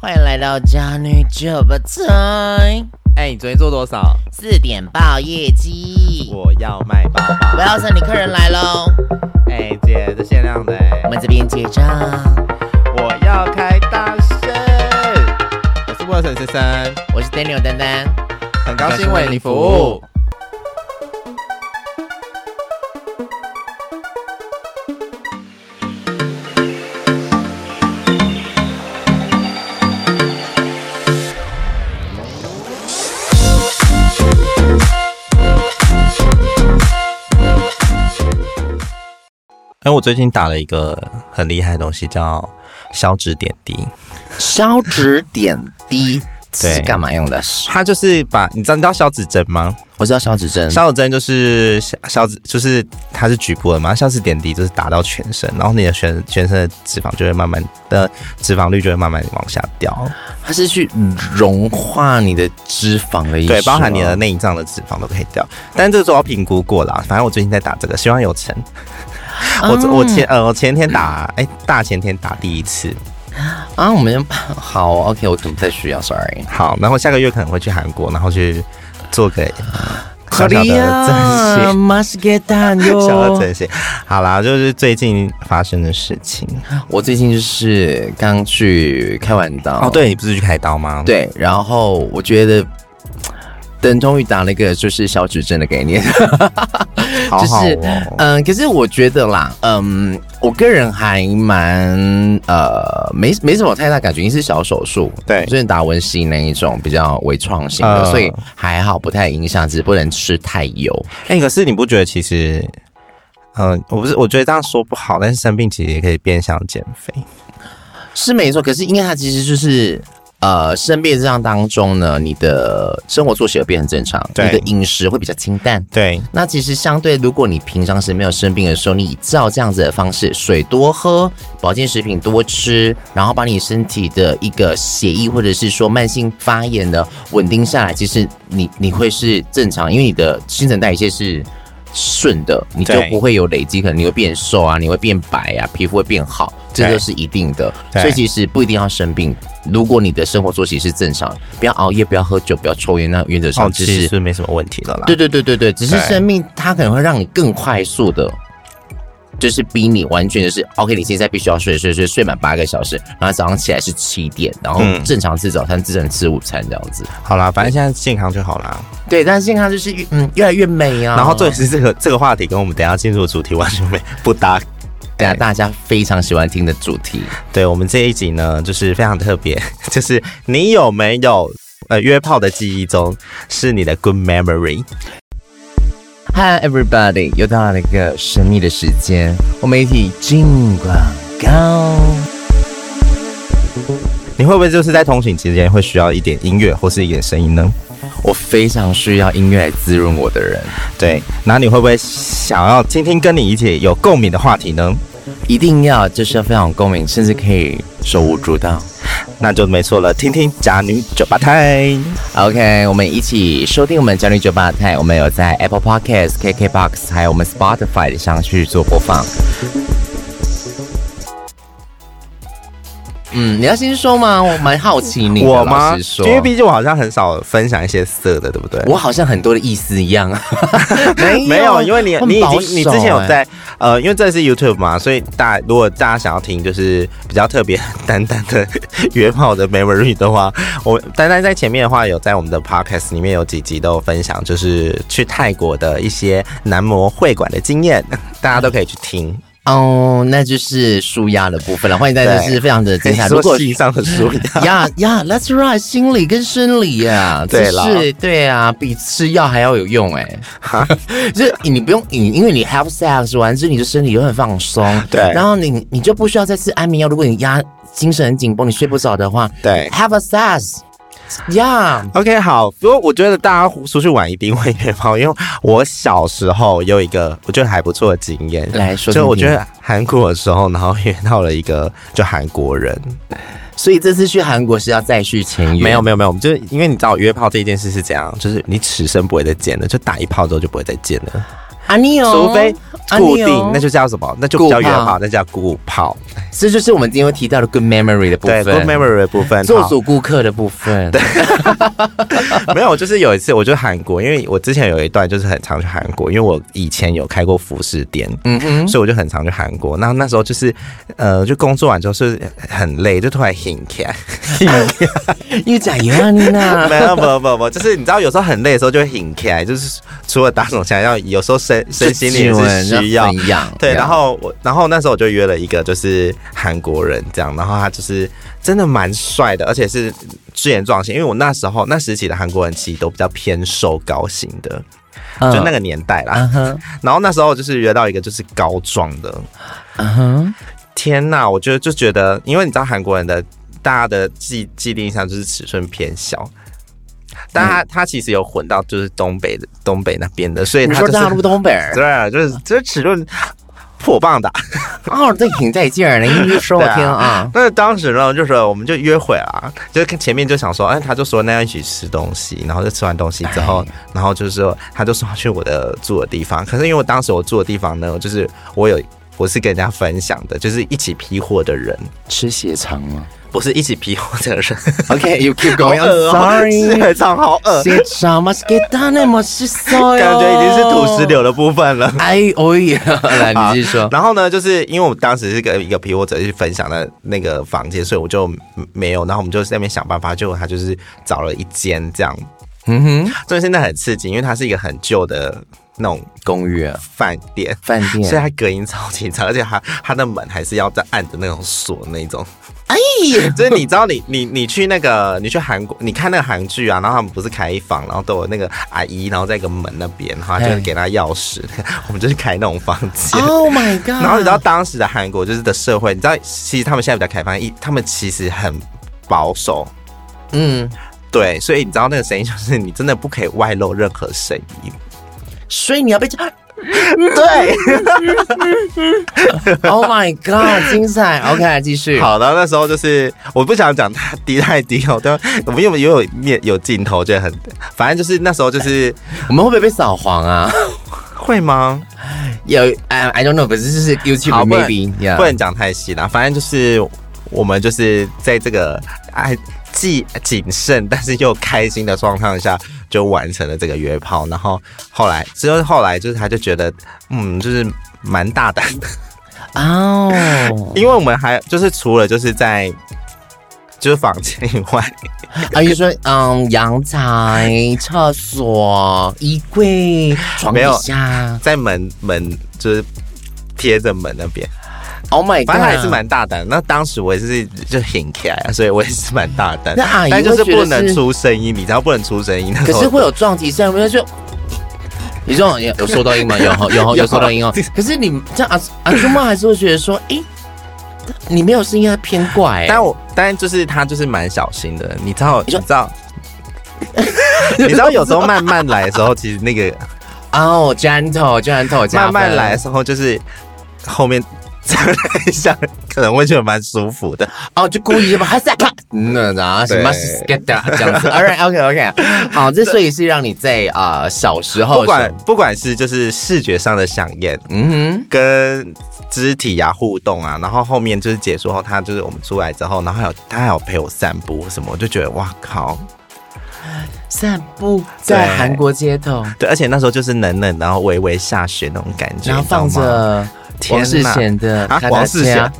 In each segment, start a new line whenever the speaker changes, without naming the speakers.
欢迎来到家女酒吧台。
哎，你昨天做多少？
四点报业绩。
我要卖包包。
我要是你客人来喽。
哎，姐，这限量的。
我们这边结账。
我要开大声。我是沃森先生，
我是 Daniel 丹丹，
很高兴为你服务。
哎，我最近打了一个很厉害的东西，叫消脂点滴。
消脂点滴，是干嘛用的？
它就是把你知道你知道消脂针吗？
我知道消脂针，
消脂针就是消消脂，就是它是局部的嘛。消脂点滴就是打到全身，然后你的全全身的脂肪就会慢慢的脂肪率就会慢慢往下掉。
它是去融化你的脂肪的意思，
对，包含你的内脏的脂肪都可以掉。但是这个时候要评估过了，反正我最近在打这个，希望有成。我我前呃我前天打哎、欸、大前天打第一次
啊，我们好 OK，我可能不太需要，Sorry。
好，然后下个月可能会去韩国，然后去做个小小的整形，小的整形。好啦，就是最近发生的事情。
我最近就是刚去开完刀
哦，对，你不是去开刀吗？
对，然后我觉得。等终于打了一个就是小指针的概念，
好好哦、
就是嗯，可是我觉得啦，嗯，我个人还蛮呃没没什么太大感觉，因为是小手术，
对，
就是达文西那一种比较微创性的、呃，所以还好不太影响，只是不能吃太油。
哎、欸，可是你不觉得其实，嗯、呃，我不是我觉得这样说不好，但是生病其实也可以变相减肥，
是没错。可是因为它其实就是。呃，生病这样当中呢，你的生活作息会变很正常，你的饮食会比较清淡。对，那其实相对，如果你平常时没有生病的时候，你照这样子的方式，水多喝，保健食品多吃，然后把你身体的一个血液或者是说慢性发炎的稳定下来，其实你你会是正常，因为你的新陈代谢是顺的，你就不会有累积，可能你会变瘦啊，你会变白啊，皮肤会变好，这都是一定的。所以其实不一定要生病，如果你的生活作息是正常，不要熬夜，不要喝酒，不要抽烟，那原则上其实
是没什么问题的啦。
对对对对对，只是生命它可能会让你更快速的。就是逼你完全就是 OK，你现在必须要睡睡睡睡满八个小时，然后早上起来是七点，然后正常吃早餐，正常吃午餐这样子。
好啦，反正现在健康就好啦。
对，但是健康就是嗯越来越美啊。
然后这是这个这个话题跟我们等一下进入的主题完全没不搭。
等下大家非常喜欢听的主题，
对我们这一集呢就是非常特别，就是你有没有呃约炮的记忆中是你的 good memory。
Hi everybody，又到了一个神秘的时间，我们一起进广告。
你会不会就是在通勤期间会需要一点音乐或是一点声音呢？
我非常需要音乐来滋润我的人。
对，那你会不会想要听听跟你一起有共鸣的话题呢？
一定要，就是要非常有共鸣，甚至可以手舞足蹈。
那就没错了，听听假女酒吧台。
OK，我们一起收听我们假女酒吧台。我们有在 Apple Podcast、KKBox，还有我们 Spotify 上去做播放。嗯，你要先说吗？我蛮好奇你。
我吗？因为毕竟我好像很少分享一些色的，对不对？
我好像很多的意思一样。没有，
没有，因为你你已经你之前有在呃，因为这是 YouTube 嘛，所以大如果大家想要听就是比较特别单单的 约炮的 memory 的话，我单单在前面的话有在我们的 Podcast 里面有几集都有分享，就是去泰国的一些男模会馆的经验，大家都可以去听。
哦、oh，那就是舒压的部分了。欢迎大家，是非常的精彩。如果
心上的舒压，
呀呀，That's right，心理跟生理呀、啊，对啦，是，对啊，比吃药还要有用哎、就是你不用你，因为你 have sex 完之后，你的身体就很放松。对，然后你你就不需要再吃安眠药。如果你压精神很紧绷，你睡不着的话，对，have a sex。呀、
yeah.，OK，好。不过我觉得大家出去玩一定会约炮，因为我小时候有一个我觉得还不错的经验。来说，就我觉得韩国的时候，然后约到了一个就韩国人，
所以这次去韩国是要再续前缘？
没有没有没有，就是因为你知道约炮这件事是怎样，就是你此生不会再见了，就打一炮之后就不会再见了。
啊，你有，
除非固定，那就叫什么？那就不叫约炮，那叫固炮。
这就是我们今天会提到的 good memory 的部分
，good memory 的部分，
做主顾客的部分。对，
没有，就是有一次，我就韩国，因为我之前有一段就是很常去韩国，因为我以前有开过服饰店，嗯嗯，所以我就很常去韩国。那那时候就是，呃，就工作完之后是很累，就突然醒起来，
又加油啊你呢？
没有，不不不，就是你知道，有时候很累的时候就会醒起来，就是除了打手枪，要有时候身身心灵是需要一样。对，然后我，然后那时候我就约了一个，就是。韩国人这样，然后他就是真的蛮帅的，而且是志岩壮型。因为我那时候那时期的韩国人其实都比较偏瘦高型的，就那个年代啦。Uh huh. 然后那时候就是约到一个就是高壮的，uh，huh. 天哪！我觉得就觉得，因为你知道韩国人的大家的既既定印象就是尺寸偏小，但他、嗯、他其实有混到就是东北的东北那边的，所以他就是
大陆东北，
对，就是这尺度。破棒的
哦，这挺带劲儿的，你一说我听啊。
但是当时呢，就是我们就约会啊，就跟前面就想说，哎，他就说那要一起吃东西，然后就吃完东西之后，然后就是说他就说去我的住的地方。可是因为我当时我住的地方呢，就是我有我是跟人家分享的，就是一起批货的人
吃血肠吗？
不是一起批货的人。
OK，you keep going.
Sorry，血肠好饿。感觉已经是土石流的部分了。
哎，哦耶，来你继续说。
然后呢，就是因为我们当时是跟一个批货者去分享的那个房间，所以我就没有。然后我们就在那边想办法，结果他就是找了一间这样。嗯哼，所以现在很刺激，因为它是一个很旧的那种
公寓啊，
饭店，
饭店，
所以它隔音超级差，而且它它的门还是要再按着那种锁那种。
哎，
就是你知道你，你你你去那个，你去韩国，你看那个韩剧啊，然后他们不是开一房，然后都有那个阿姨，然后在一个门那边，然后就给他钥匙，我们就是开那种房间。
Oh my god！
然后你知道当时的韩国就是的社会，你知道其实他们现在比较开放，一他们其实很保守。嗯，对，所以你知道那个声音就是你真的不可以外露任何声音，
所以你要被这。
对
，Oh my God，精彩！OK，继续。
好的，那时候就是我不想讲太低太低哦，对，我们因为有面有镜头，就很，反正就是那时候就是
我们会不会被扫黄啊？
会吗？
有，I I don't know，可是就是 YouTube maybe
不能讲太细啦，反正就是我们就是在这个哎。既谨慎但是又开心的状态下，就完成了这个约炮。然后后来，之后后来就是他就觉得，嗯，就是蛮大胆的哦。因为我们还就是除了就是在就是房间以外，
阿姨说嗯，阳台、厕所、衣柜、床底下，
在门门就是贴着门那边。
Oh my god！
反正还是蛮大胆。那当时我也是就很开啊，所以我也是蛮大胆。
那阿姨
但就是不能出声音，你知道不能出声音。
可是会有撞击声，我就你说有有收到音吗？有有有 有收到音哦。可是你这样阿阿朱妈还是会觉得说，诶，你没有声音，它偏怪。
但我但就是他就是蛮小心的，你知道？你知道？你知道有时候慢慢来的时候，其实那个
哦，gentle gentle，
慢慢来的时候就是后面。一下可能会觉得蛮舒服的。
哦，就故意就把它塞开，那然后什么 get 这样子。All right, OK, OK。好，这所以是让你在啊、呃、小时候，
不管不管是就是视觉上的饗宴，嗯哼，跟肢体啊互动啊，然后后面就是结束后，他就是我们出来之后，然后还有他还有陪我散步什么，我就觉得哇靠，
散步在韩国街头，
对，而且那时候就是冷冷，然后微微下雪那种感觉，
然后放着。王世贤的
啊，王世贤，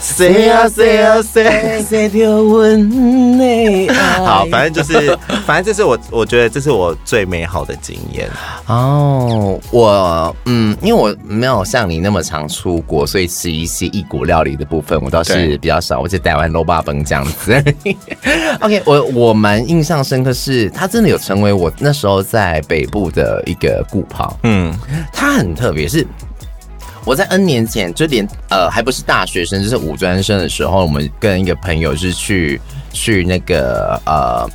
谁啊谁啊谁谁条吻你？好，反正就是，反正这是我，我觉得这是我最美好的经验
哦。我嗯，因为我没有像你那么常出国，所以吃一些异国料理的部分，我倒是比较少。我就台湾卤肉饭这样子。OK，我我蛮印象深刻，是他真的有成为我那时候在北部的一个固炮。嗯，他很特别，是。我在 N 年前就连呃还不是大学生，就是五专生的时候，我们跟一个朋友是去去那个呃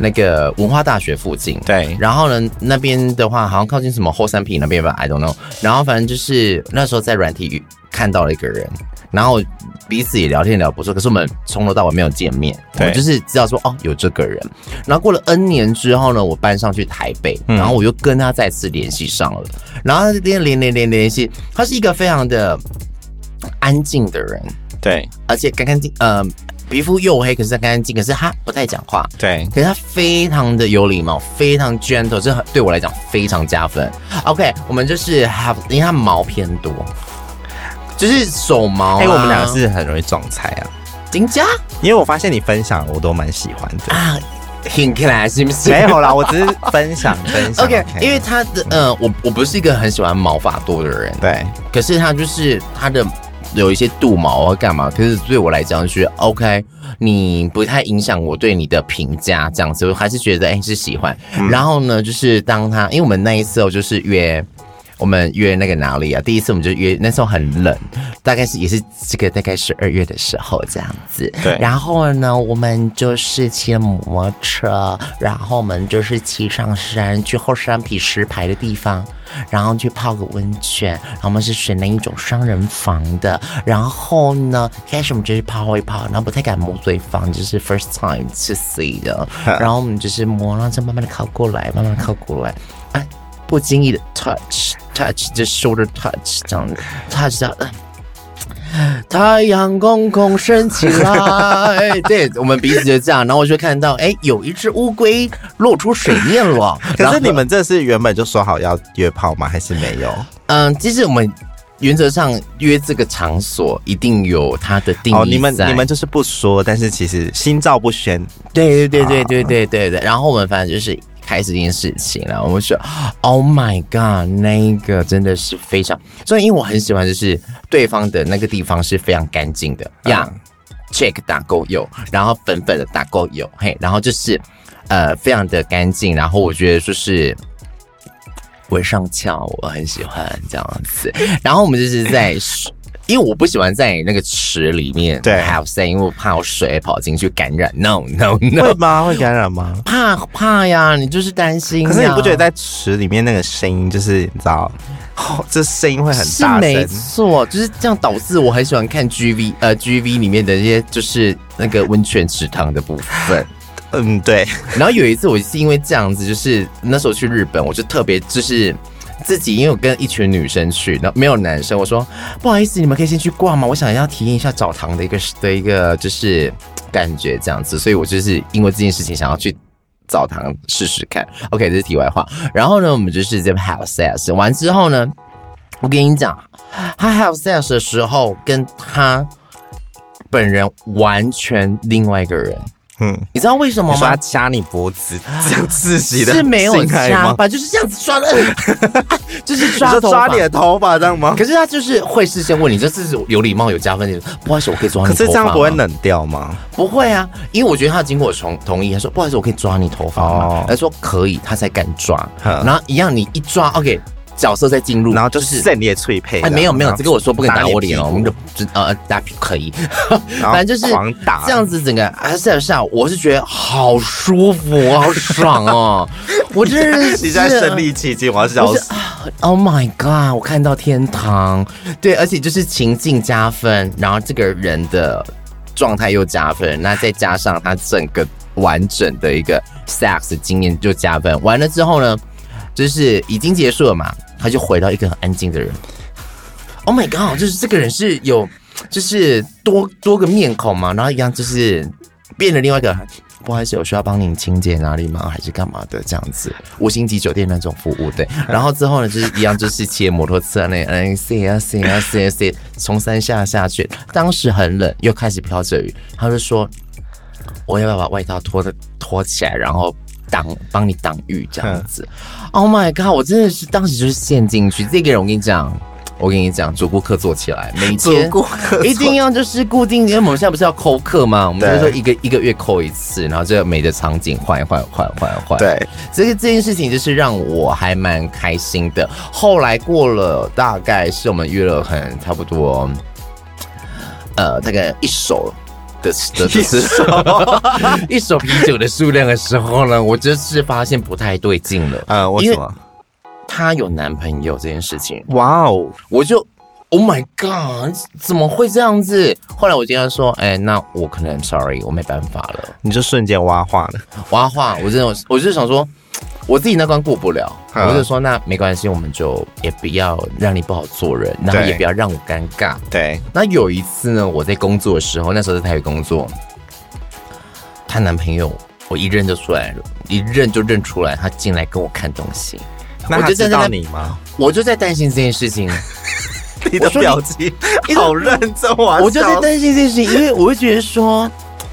那个文化大学附近，
对，
然后呢那边的话好像靠近什么后山坪那边吧，I don't know，然后反正就是那时候在软体看到了一个人，然后彼此也聊天聊不错，可是我们从头到尾没有见面，对，我就是知道说哦有这个人。然后过了 N 年之后呢，我搬上去台北，然后我又跟他再次联系上了，然后连连连连联系，他是一个非常的安静的人，
对，
而且干干净，呃，皮肤黝黑，可是他干干净，可是他不太讲话，
对，
可是他非常的有礼貌，非常 gentle，这对我来讲非常加分。OK，我们就是 have，因为他毛偏多。就是手毛、啊，
哎，我们两个是很容易撞菜啊，
金家，
因为我发现你分享我都蛮喜欢的啊，
听起来是不是？
没有啦，我只是分享分享。
OK，, 因为他的，嗯、呃，我我不是一个很喜欢毛发多的人，
对，
可是他就是他的有一些肚毛啊干嘛，可是对我来讲就是 OK，你不太影响我对你的评价，这样子，我还是觉得哎、欸、是喜欢。嗯、然后呢，就是当他，因为我们那一次我就是约。我们约那个哪里啊？第一次我们就约，那时候很冷，大概是也是这个大概十二月的时候这样子。
对。
然后呢，我们就是骑摩托车，然后我们就是骑上山去后山皮石牌的地方，然后去泡个温泉。然后我们是选那一种双人房的。然后呢，开始我们就是泡一泡，然后不太敢摸对方，就是 first time to see 的。然后我们就是摸，然后就慢慢的靠过来，慢慢靠过来，哎。不经意的 touch，touch 就 shoulder touch 这样子，touch 到，太阳公公升起来，对，我们彼此就这样，然后我就看到，哎、欸，有一只乌龟露出水面了。
可是你们这是原本就说好要约炮吗？还是没有？
嗯，其实我们原则上约这个场所一定有它的定义。哦，
你们你们就是不说，但是其实心照不宣。
对对对对对对对对，然后我们反正就是。开始这件事情了，我们说，Oh my God，那个真的是非常，所以因为我很喜欢，就是对方的那个地方是非常干净的呀、yeah，check 打勾有，然后粉粉的打勾有，嘿，然后就是呃非常的干净，然后我觉得就是闻上翘，我很喜欢这样子，然后我们就是在。因为我不喜欢在那个池里面对 have sex，因为我怕有水跑进去感染。No no no，
会吗？会感染吗？
怕怕呀，你就是担心。
可是你不觉得在池里面那个声音就是你知道，哦、这声音会很大声？
没错，就是这样导致我很喜欢看 GV 呃 GV 里面的一些就是那个温泉池塘的部分。
嗯，对。
然后有一次我是因为这样子，就是那时候去日本，我就特别就是。自己因为我跟一群女生去，然后没有男生，我说不好意思，你们可以先去逛吗？我想要体验一下澡堂的一个的一个就是感觉这样子，所以我就是因为这件事情想要去澡堂试试看。OK，这是题外话。然后呢，我们就是在 have sex 完之后呢，我跟你讲，他 have sex 的时候跟他本人完全另外一个人。嗯，你知道为什么吗？
他掐你脖子，这样刺激的，
是没有掐吧？就是这样子抓的，就是抓
抓你的头发这样吗？
可是他就是会事先问你，这是有礼貌有加分的。不好意思，我可以抓你头发。
可是这样不会冷掉吗？
不会啊，因为我觉得他经过我同同意，他说不好意思，我可以抓你头发吗？他说可以，他才敢抓。然后一样，你一抓，OK。角色在进入，
然后就是热烈脆配。
哎，没有没有，这个我说不可以打我脸哦，我们就呃打可以，反正就是狂打这样子，整个还是下，我是觉得好舒服，好爽哦！我真的是
你在身临其境，我要笑死。
Oh my god！我看到天堂，对，而且就是情境加分，然后这个人的状态又加分，那再加上他整个完整的一个 sex 经验就加分。完了之后呢，就是已经结束了嘛。他就回到一个很安静的人。Oh my god！就是这个人是有，就是多多个面孔嘛，然后一样就是变了另外一个。不好意思，有需要帮您清洁哪里吗？还是干嘛的？这样子五星级酒店那种服务，对。然后之后呢，就是一样，就是骑摩托车那，嗯，C 啊 C 啊 C 啊 C，从山下下去。当时很冷，又开始飘着雨。他就说：“我要不要把外套脱的脱起来，然后。”挡，帮你挡雨这样子，Oh my god！我真的是当时就是陷进去。这个人我跟你讲，我跟你讲，主顾客做起来，每天一定要就是固定，因为我们现在不是要扣客吗？我们就是说一个一个月扣一次，然后这个每个场景换一换换换换。对，所以这件事情就是让我还蛮开心的。后来过了大概是我们约了很差不多，呃，大概一手。的的的时候，一手啤酒的数量的时候呢，我就是发现不太对劲了。呃，为什么？她有男朋友这件事情，哇哦，我就 Oh my god！怎么会这样子？后来我经常说，哎、欸，那我可能 sorry，我没办法了。
你就瞬间挖话了，
挖话，我真的，我就想说，我自己那关过不了，嗯、我就说那没关系，我们就也不要让你不好做人，然后也不要让我尴尬。
对。
那有一次呢，我在工作的时候，那时候在台北工作，她男朋友我一认就出来了，一认就认出来，他进来跟我看东西。
那他知道你吗？
我就在担心这件事情。
你的表情好认真，
我就在担心这件事情，因为我会觉得说，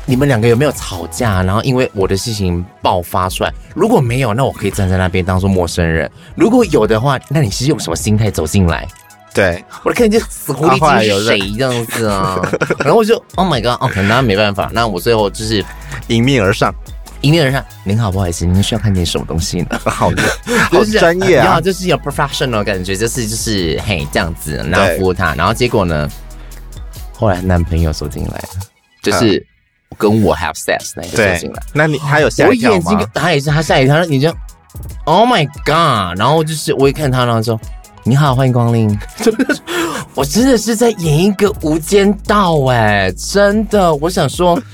你们两个有没有吵架？然后因为我的事情爆发出来，如果没有，那我可以站在那边当做陌生人；如果有的话，那你是用什么心态走进来？
对，
我看见死狐狸精是谁这样子啊？然后我就 Oh my God！哦，那没办法，那我最后就是
迎面而上。
迎面而上，您好，不好意思，您需要看点什么东西呢？
好的，好专业啊，
就是有 professional 感觉，就是就是嘿这样子，然后服务他，然后结果呢，后来男朋友走进来了，就是跟我 have sex 那个走进来，
那你他有吓一跳吗？
他也是，他吓一跳，你就 Oh my God！然后就是我一看他，然后说你好，欢迎光临。我真的是在演一个无间道哎，真的，我想说。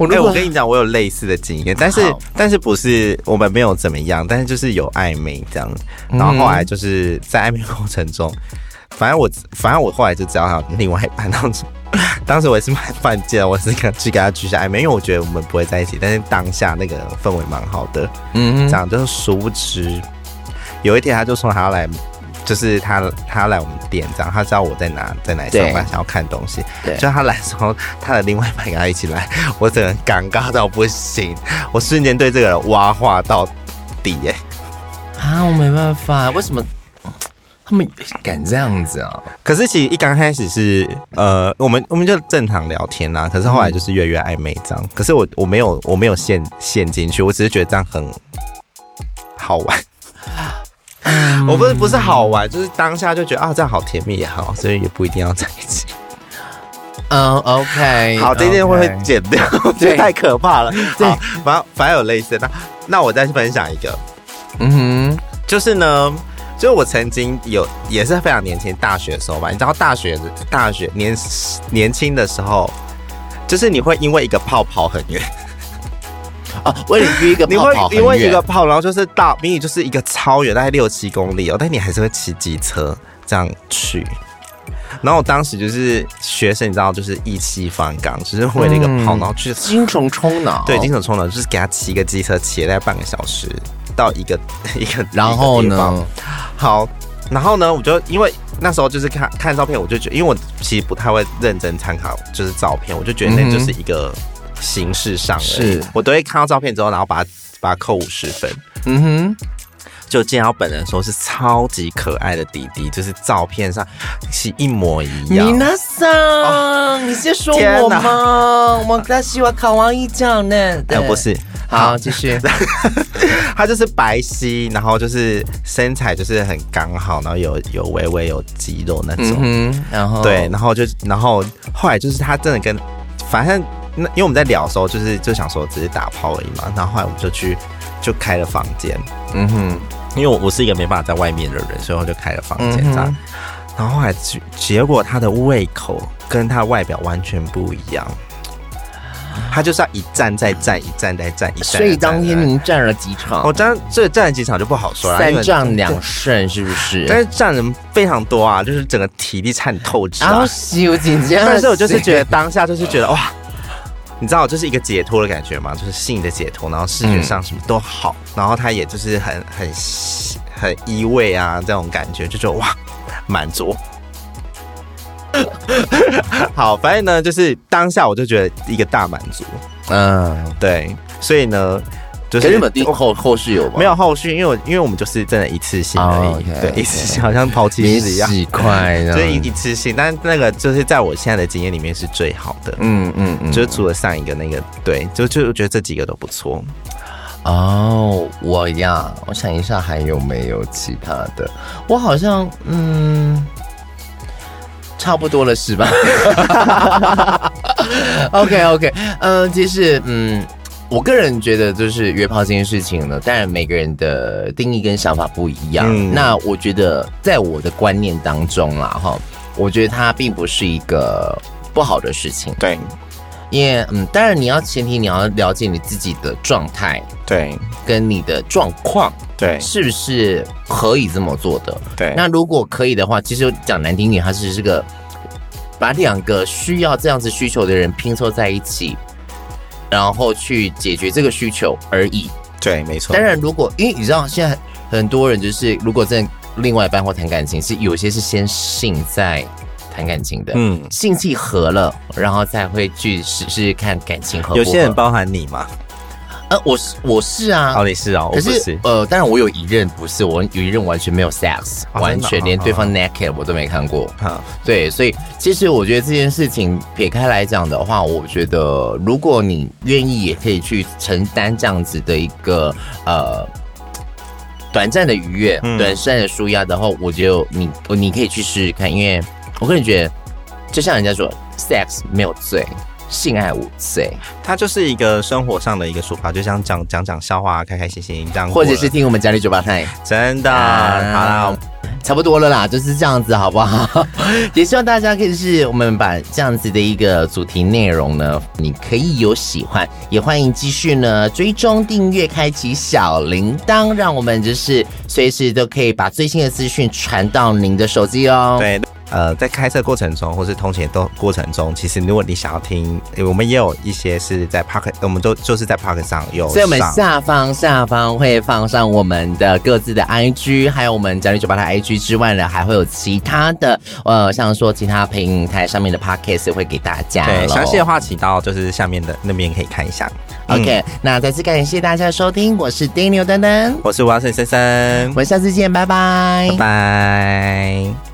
哎、欸，我跟你讲，我有类似的经验，但是但是不是我们没有怎么样，但是就是有暧昧这样，然后后来就是在暧昧过程中，反正我反正我后来就知道他另外一半当时，当时我也是蛮犯贱，我是跟去给他取下暧昧，因为我觉得我们不会在一起，但是当下那个氛围蛮好的，嗯，这样就是殊不知，有一天他就说他要来。就是他，他要来我们店，这样他知道我在哪，在哪里上班，想要看东西。对，就他来的时候，他的另外一半跟他一起来，我整个尴尬到不行，我瞬间对这个人挖话到底耶。
啊，我没办法，为什么他们敢这样子啊？
可是其实一刚开始是呃，我们我们就正常聊天呐，可是后来就是越来越暧昧这样。可是我我没有我没有陷陷进去，我只是觉得这样很好玩。我不是不是好玩，就是当下就觉得啊，这样好甜蜜也好，所以也不一定要在一起。
嗯、uh,，OK，
好，这件会不会剪掉？这太可怕了。好，反正反正有类似的。那那我再分享一个，嗯哼，就是呢，就是我曾经有也是非常年轻，大学的时候吧，你知道大学大学年年轻的时候，就是你会因为一个泡跑很远。
啊，为了约一个泡泡，
你会因为一个泡，然后就是到明明就是一个超远，大概六七公里哦，但你还是会骑机车这样去。然后我当时就是学生，你知道，就是意气方刚，只、就是为了一个泡，然后去
精神冲脑，
对，精神冲脑，就是给他骑个机车，骑了大概半个小时到一个 一个，
然后呢，
好，然后呢，我就因为那时候就是看看照片，我就觉得，因为我其实不太会认真参考，就是照片，我就觉得那就是一个。形式上的，是我都会看到照片之后，然后把它把它扣五十分。嗯哼，就见到本人说是超级可爱的弟弟，就是照片上是一模一样。
米娜桑，哦、你是说我吗？我他喜欢卡哇伊这样呢？
呃，不是。
好，继续。
他就是白皙，然后就是身材就是很刚好，然后有有微微有肌肉那种。嗯，然后对，然后就然后后来就是他真的跟反正。那因为我们在聊的时候，就是就想说只是打炮而已嘛，然后后来我们就去就开了房间，嗯哼，因为我我是一个没办法在外面的人，所以我就开了房间这样，嗯、然后后来结结果他的胃口跟他外表完全不一样，他就是要一站再站，一站再站，一站。
所以当天您站了几场？
我站这站了几场就不好说了，
三战两胜是不是？
但是站人非常多啊，就是整个体力差点透支啊。
但是
我就是觉得当下就是觉得哇。你知道，就是一个解脱的感觉嘛，就是性的解脱，然后视觉上什么都好，嗯、然后他也就是很很很依偎啊，这种感觉就觉得哇，满足。好，反正呢，就是当下我就觉得一个大满足，嗯，对，所以呢。就是
日本后后续有吗？
没有后续，因为我因为我们就是真的一次性而已，oh, okay, 对.一次性好像抛弃式一样，
几块，
所以一次性。但那个就是在我现在的经验里面是最好的，嗯嗯嗯，就是除了上一个那个，对，就就觉得这几个都不错。
哦，我呀，我想一下还有没有其他的？我好像嗯，差不多了是吧？OK OK，嗯、呃，其实嗯。我个人觉得，就是约炮这件事情呢，当然每个人的定义跟想法不一样。嗯、那我觉得，在我的观念当中啦，哈，我觉得它并不是一个不好的事情。
对，
因为嗯，当然你要前提你要了解你自己的状态，
对，
跟你的状况，
对，
是不是可以这么做的？
对，
那如果可以的话，其实讲难听点，它是这个把两个需要这样子需求的人拼凑在一起，然后去解决这个需求而已。
对，没错。
当然，如果因为你知道现在很多人就是如果真的。另外一半或谈感情是有些是先性再谈感情的，嗯，性气合了，然后再会去试试看感情合不合。
有些人包含你吗？
呃，我是我是啊，
哦，你是啊，可是，
是呃，当然我有一任不是，我有一任完全没有 sex，、哦、完全连对方 naked 我都没看过。哈、哦，对，所以其实我觉得这件事情撇开来讲的话，我觉得如果你愿意，也可以去承担这样子的一个呃。短暂的愉悦，嗯、短暂的舒压的话，我觉得你你可以去试试看，因为我个人觉得，就像人家说，sex 没有罪，性爱五岁，
它就是一个生活上的一个说法，就像讲讲讲笑话，开开心心这样，
或者是听我们家里酒吧台，
真的，啊、好了。
差不多了啦，就是这样子，好不好？也希望大家可以是我们把这样子的一个主题内容呢，你可以有喜欢，也欢迎继续呢追踪订阅，开启小铃铛，让我们就是随时都可以把最新的资讯传到您的手机哦。
对。呃，在开车过程中，或是通勤的过程中，其实如果你想要听，我们也有一些是在 Pocket，我们都就是在 Pocket 上有上，
所以我们下方下方会放上我们的各自的 IG，还有我们宅女酒吧的 IG 之外呢，还会有其他的，呃，像说其他平台上面的 Podcast 会给大家。
对，详细的话请到就是下面的那边可以看一下。
OK，嗯，那再次感谢大家的收听，我是 Daniel 丹丹，
我是王森森森，
我们下次见，拜拜，
拜拜。